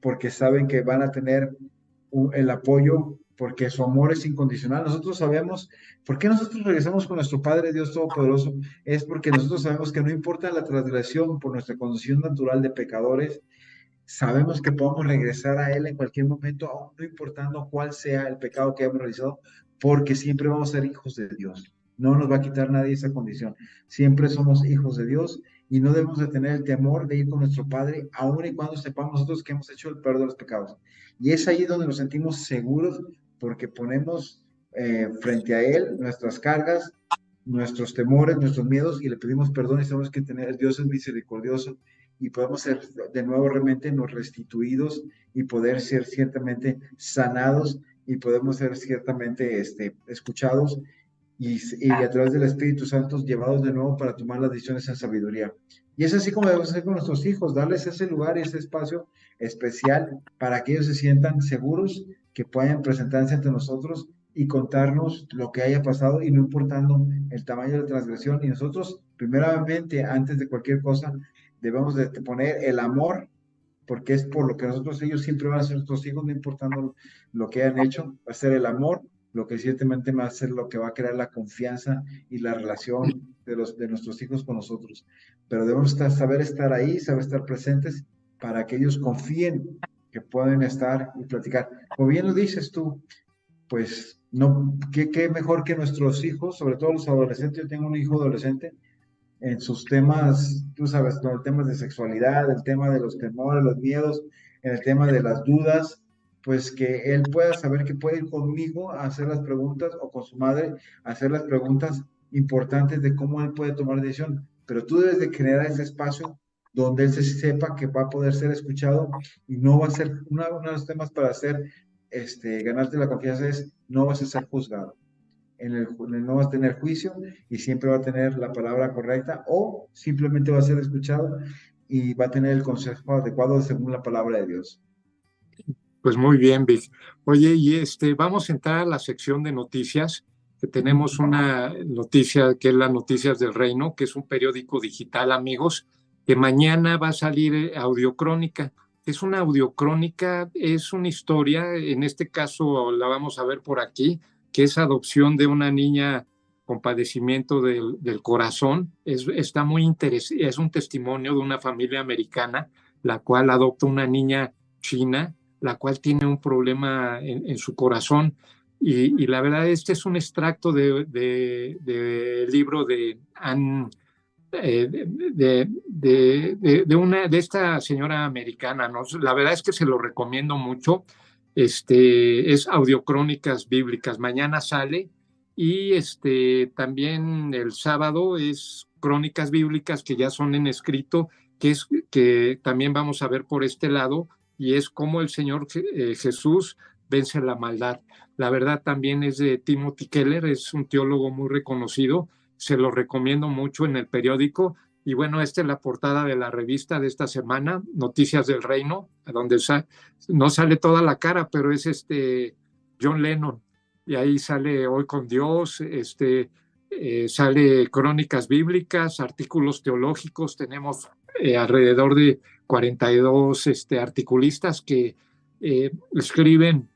porque saben que van a tener el apoyo, porque su amor es incondicional. Nosotros sabemos, ¿por qué nosotros regresamos con nuestro Padre Dios Todopoderoso? Es porque nosotros sabemos que no importa la transgresión por nuestra condición natural de pecadores, sabemos que podemos regresar a Él en cualquier momento, aún no importando cuál sea el pecado que hemos realizado, porque siempre vamos a ser hijos de Dios. No nos va a quitar nadie esa condición. Siempre somos hijos de Dios y no debemos de tener el temor de ir con nuestro Padre, aun y cuando sepamos nosotros que hemos hecho el perdón de los pecados. Y es ahí donde nos sentimos seguros porque ponemos eh, frente a Él nuestras cargas, nuestros temores, nuestros miedos y le pedimos perdón y sabemos que tener, Dios es misericordioso y podemos ser de nuevo realmente nos restituidos y poder ser ciertamente sanados y podemos ser ciertamente este, escuchados y, a través del Espíritu Santo llevados de nuevo para tomar las decisiones en sabiduría. Y es así como debemos hacer con nuestros hijos, darles ese lugar y ese espacio especial para que ellos se sientan seguros, que puedan presentarse ante nosotros y contarnos lo que haya pasado y no importando el tamaño de la transgresión. Y nosotros, primeramente, antes de cualquier cosa, debemos de poner el amor, porque es por lo que nosotros, ellos siempre van a ser nuestros hijos, no importando lo que hayan hecho, va a ser el amor lo que ciertamente va a ser lo que va a crear la confianza y la relación de, los, de nuestros hijos con nosotros. Pero debemos saber estar ahí, saber estar presentes para que ellos confíen que pueden estar y platicar. Como bien lo dices tú, pues no, ¿qué, qué mejor que nuestros hijos, sobre todo los adolescentes, yo tengo un hijo adolescente, en sus temas, tú sabes, ¿no? el tema de sexualidad, el tema de los temores, los miedos, en el tema de las dudas, pues que él pueda saber que puede ir conmigo a hacer las preguntas o con su madre a hacer las preguntas importantes de cómo él puede tomar decisión. Pero tú debes de generar ese espacio donde él se sepa que va a poder ser escuchado y no va a ser, uno, de los temas para hacer, este, ganarte la confianza es, no vas a ser juzgado. En el, no vas a tener juicio y siempre va a tener la palabra correcta o simplemente va a ser escuchado y va a tener el consejo adecuado según la palabra de Dios. Pues muy bien, Vic. Oye, y este, vamos a entrar a la sección de noticias, que tenemos una noticia que es las Noticias del Reino, que es un periódico digital, amigos, que mañana va a salir eh, audiocrónica. Es una audiocrónica, es una historia, en este caso la vamos a ver por aquí, que es adopción de una niña con padecimiento del, corazón. Es, está muy interesante, es un testimonio de una familia americana, la cual adopta una niña china la cual tiene un problema en, su corazón. Y, la verdad, este es un extracto del de, libro de eh, de, una, de esta señora americana. ¿no? La verdad es que se lo recomiendo mucho. Este, es Audiocrónicas Bíblicas. Mañana sale Y este, también el sábado es crónicas bíblicas que ya son en escrito, que es que también vamos a ver por este lado, y es cómo el Señor eh, Jesús vence la maldad. La verdad también es de Timothy Keller, es un teólogo muy reconocido, se lo recomiendo mucho en el periódico. Y bueno, esta es la portada de la revista de esta semana, Noticias del Reino, donde no sale toda la cara, pero es este John Lennon. Y ahí sale Hoy con Dios, este, eh, sale crónicas bíblicas, artículos teológicos, tenemos eh, alrededor de 42 este, articulistas que eh, escriben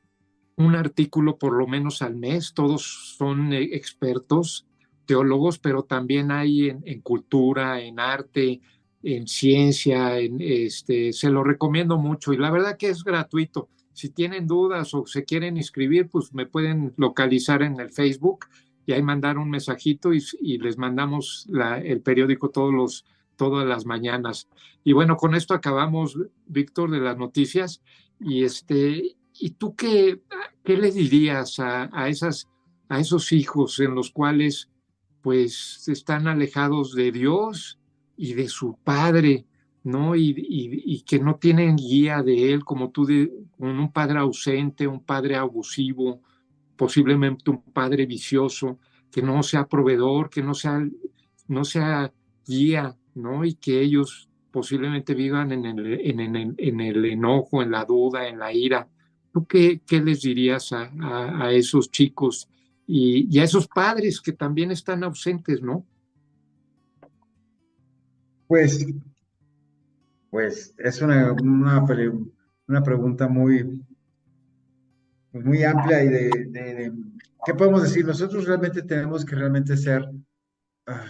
un artículo por lo menos al mes, todos son expertos, teólogos, pero también hay en, cultura, en arte, en ciencia, en, este, se lo recomiendo mucho y la verdad que es gratuito. Si tienen dudas o se quieren inscribir, pues me pueden localizar en el Facebook y ahí mandar un mensajito y, les mandamos el periódico todas las mañanas. Y bueno, con esto acabamos, Víctor, de las noticias. Y este, ¿y tú qué, qué le dirías a, esas, a esos hijos en los cuales pues están alejados de Dios y de su padre, ¿no? Y, que no tienen guía de él, como tú, de, un padre ausente, un padre abusivo, posiblemente un padre vicioso, que no sea proveedor, que no sea, no sea guía, ¿no? Y que ellos posiblemente vivan en el, en, en, el enojo, en la duda, en la ira. ¿Tú qué, les dirías a, esos chicos y, a esos padres que también están ausentes, ¿no? Pues, pues es una, una, una pregunta muy, pues, muy amplia y de, ¿qué podemos decir? Nosotros realmente tenemos que realmente ser, ah,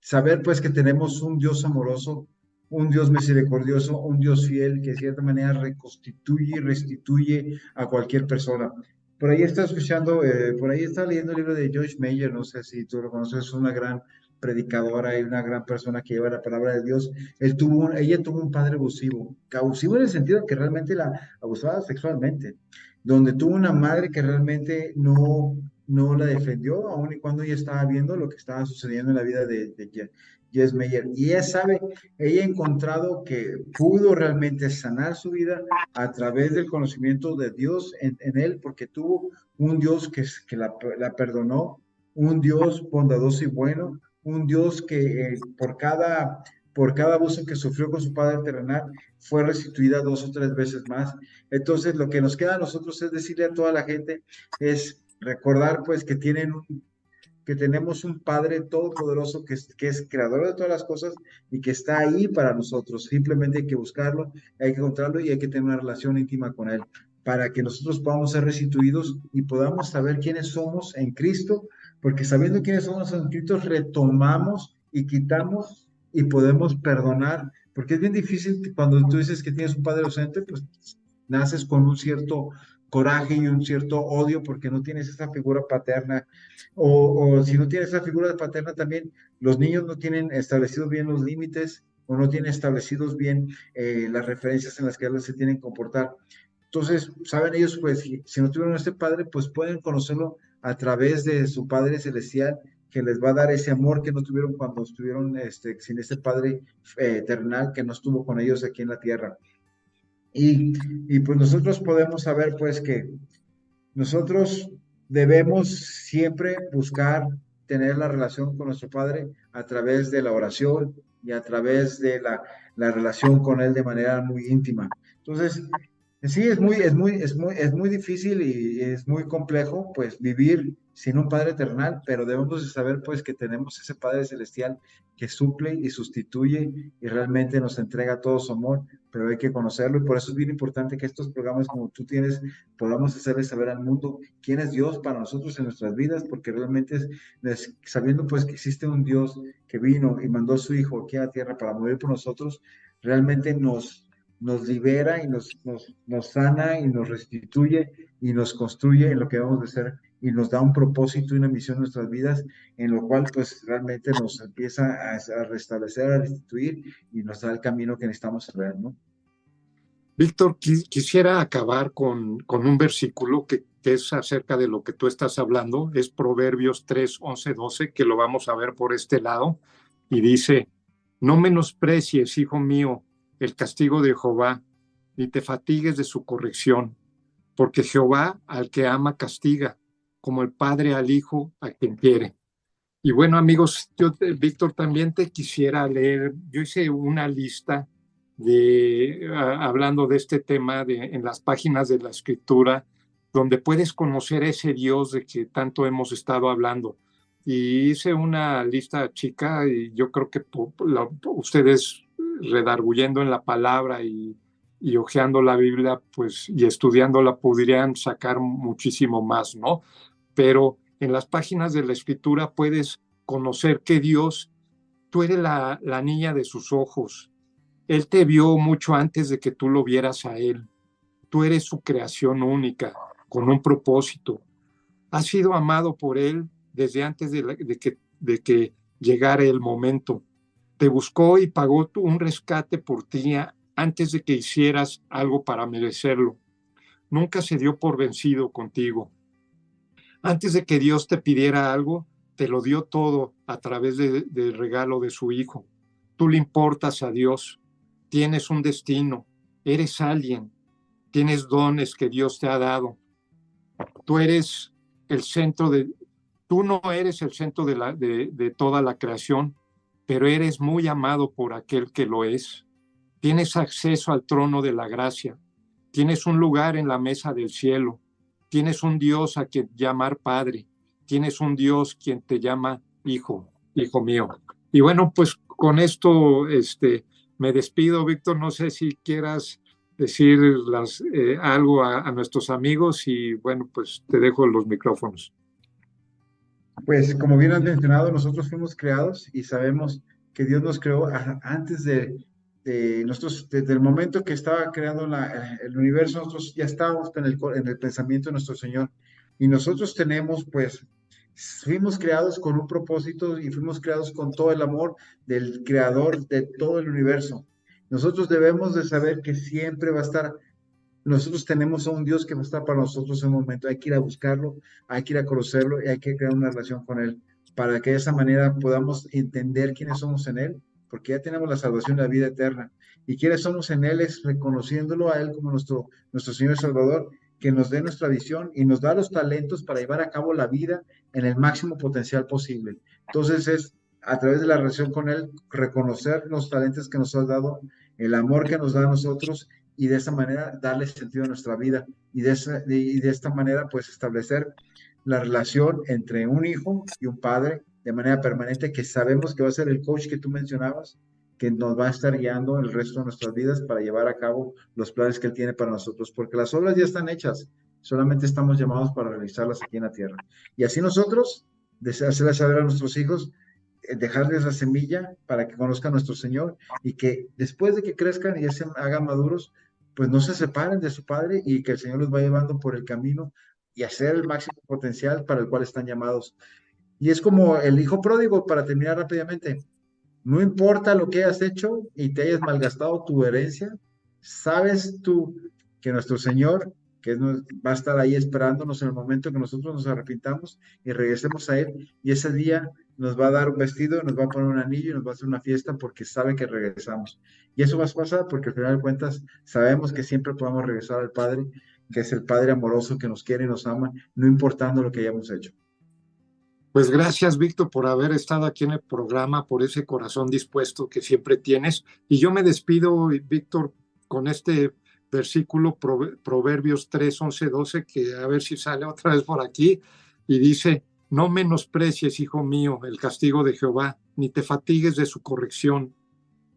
saber pues que tenemos un Dios amoroso, un Dios misericordioso, un Dios fiel que de cierta manera reconstituye y restituye a cualquier persona. Por ahí está escuchando, eh, por ahí está leyendo el libro de Joyce Meyer, no sé si tú lo conoces, es una gran predicadora y una gran persona que lleva la palabra de Dios. Ella tuvo un padre abusivo, abusivo en el sentido que realmente la abusaba sexualmente donde tuvo una madre que realmente no, no la defendió, aun y cuando ella estaba viendo lo que estaba sucediendo en la vida de, de Jess Meyer. Y ella sabe, ella ha encontrado que pudo realmente sanar su vida a través del conocimiento de Dios en, él, porque tuvo un Dios que, que la, la, perdonó, un Dios bondadoso y bueno, un Dios que eh, por cada por cada abuso que sufrió con su padre terrenal, fue restituida dos o tres veces más. Entonces, lo que nos queda a nosotros es decirle a toda la gente, es recordar pues que tienen que tenemos un Padre todopoderoso que es, creador de todas las cosas y que está ahí para nosotros. Simplemente hay que buscarlo, hay que encontrarlo y hay que tener una relación íntima con Él para que nosotros podamos ser restituidos y podamos saber quiénes somos en Cristo, porque sabiendo quiénes somos en Cristo, retomamos y quitamos y podemos perdonar, porque es bien difícil cuando tú dices que tienes un padre ausente, pues naces con un cierto coraje y un cierto odio porque no tienes esa figura paterna, o, si no tienes esa figura paterna también, los niños no tienen establecidos bien los límites o no tienen establecidos bien eh, las referencias en las que ellos se tienen que comportar. Entonces, saben ellos, pues, si, no tuvieron este padre, pues pueden conocerlo a través de su Padre Celestial que les va a dar ese amor que no tuvieron cuando estuvieron este, sin ese Padre eh, que no estuvo con ellos aquí en la tierra. Y, pues nosotros podemos saber pues que nosotros debemos siempre buscar tener la relación con nuestro Padre a través de la oración y a través de la, la relación con Él de manera muy íntima. Entonces, Sí, es muy, es muy, es muy, es muy difícil y es muy complejo, pues, vivir sin un Padre eternal, pero debemos de saber, pues, que tenemos ese Padre celestial que suple y sustituye y realmente nos entrega todo su amor, pero hay que conocerlo y por eso es bien importante que estos programas como tú tienes podamos hacerle saber al mundo quién es Dios para nosotros en nuestras vidas, porque realmente sabiendo, pues, que existe un Dios que vino y mandó a su Hijo aquí a la tierra para morir por nosotros, realmente nos nos libera y nos, nos, sana y nos restituye y nos construye en lo que vamos a ser y nos da un propósito y una misión en nuestras vidas, en lo cual pues realmente nos empieza a, restablecer, a restituir y nos da el camino que necesitamos saber, ¿no? Víctor, quisiera acabar con, con un versículo que que es acerca de lo que tú estás hablando, es Proverbios 3, 11, 12, que lo vamos a ver por este lado, y dice, no menosprecies, hijo mío, el castigo de Jehová, ni te fatigues de su corrección, porque Jehová al que ama castiga, como el padre al hijo a quien quiere. Y bueno, amigos, yo, Víctor, también te quisiera leer, yo hice una lista de, hablando de este tema de, en las páginas de la escritura, donde puedes conocer ese Dios de que tanto hemos estado hablando. Y hice una lista chica y yo creo que ustedes redarguyendo en la palabra y, y hojeando la Biblia, pues, y estudiándola, podrían sacar muchísimo más, ¿no? Pero en las páginas de la escritura puedes conocer que Dios, tú eres la, la niña de sus ojos. Él te vio mucho antes de que tú lo vieras a Él. Tú eres su creación única, con un propósito. Has sido amado por Él desde antes de, que, de que llegara el momento. Te buscó y pagó un rescate por ti antes de que hicieras algo para merecerlo. Nunca se dio por vencido contigo antes de que Dios te pidiera algo, te lo dio todo a través del regalo de su Hijo. Tú le importas a Dios, tienes un destino, eres alguien, tienes dones que Dios te ha dado. Tú eres el centro de, tú no eres el centro de, la, de toda la creación, pero eres muy amado por aquel que lo es. Tienes acceso al trono de la gracia, tienes un lugar en la mesa del cielo Tienes un Dios a quien llamar Padre, tienes un Dios quien te llama Hijo, Hijo mío. Y bueno, pues con esto este, me despido, Víctor. No sé si quieras decir eh, algo a, nuestros amigos y bueno, pues te dejo los micrófonos. Pues como bien has mencionado, nosotros fuimos creados y sabemos que Dios nos creó antes de, nosotros, desde el momento que estaba creando el universo, nosotros ya estábamos en el, en el pensamiento de nuestro Señor. Y nosotros tenemos, pues, fuimos creados con un propósito y fuimos creados con todo el amor del creador de todo el universo. Nosotros debemos de saber que siempre va a estar, nosotros tenemos a un Dios que estar para nosotros en un momento. Hay que ir a buscarlo, hay que ir a conocerlo y hay que crear una relación con Él para que de esa manera podamos entender quiénes somos en Él porque ya tenemos la salvación la vida eterna. Y quienes somos en Él es reconociéndolo a Él como nuestro, nuestro Señor Salvador, que nos dé nuestra visión y nos da los talentos para llevar a cabo la vida en el máximo potencial posible. Entonces es a través de la relación con Él reconocer los talentos que nos ha dado, el amor que nos da a nosotros y de esa manera darle sentido a nuestra vida y de, esa, y de esta manera pues establecer la relación entre un hijo y un padre de manera permanente, que sabemos que va a ser el coach que tú mencionabas, que nos va a estar guiando el resto de nuestras vidas para llevar a cabo los planes que Él tiene para nosotros, porque las obras ya están hechas, solamente estamos llamados para realizarlas aquí en la tierra. Y así nosotros, hacerles saber a nuestros hijos, eh, dejarles la semilla para que conozcan a nuestro Señor y que después de que crezcan y se hagan maduros, pues no se separen de su Padre y que el Señor los va llevando por el camino y hacer el máximo potencial para el cual están llamados. Y es como el hijo pródigo, para terminar rápidamente. No importa lo que hayas hecho y te hayas malgastado tu herencia, sabes tú que nuestro Señor, que va a estar ahí esperándonos en el momento que nosotros nos arrepintamos y regresemos a Él, y ese día nos va a dar un vestido, nos va a poner un anillo y nos va a hacer una fiesta porque sabe que regresamos. Y eso va a pasar porque al final de cuentas sabemos que siempre podamos regresar al Padre, que es el Padre amoroso que nos quiere y nos ama, no importando lo que hayamos hecho. Pues gracias, Víctor, por haber estado aquí en el programa, por ese corazón dispuesto que siempre tienes. Y yo me despido, Víctor, con este versículo, Proverbios 3, 11, 12, que a ver si sale otra vez por aquí, y dice, no menosprecies, hijo mío, el castigo de Jehová, ni te fatigues de su corrección,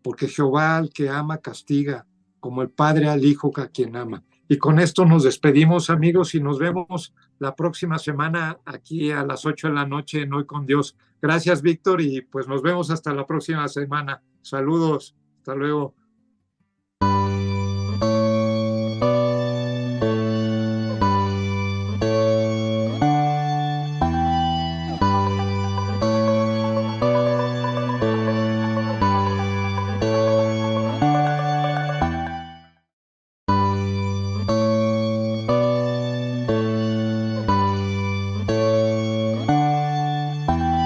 porque Jehová al que ama castiga, como el Padre al Hijo a quien ama. Y con esto nos despedimos, amigos, y nos vemos la próxima semana aquí a las 8 de la noche en Hoy con Dios. Gracias, Víctor, y pues nos vemos hasta la próxima semana. Saludos, hasta luego.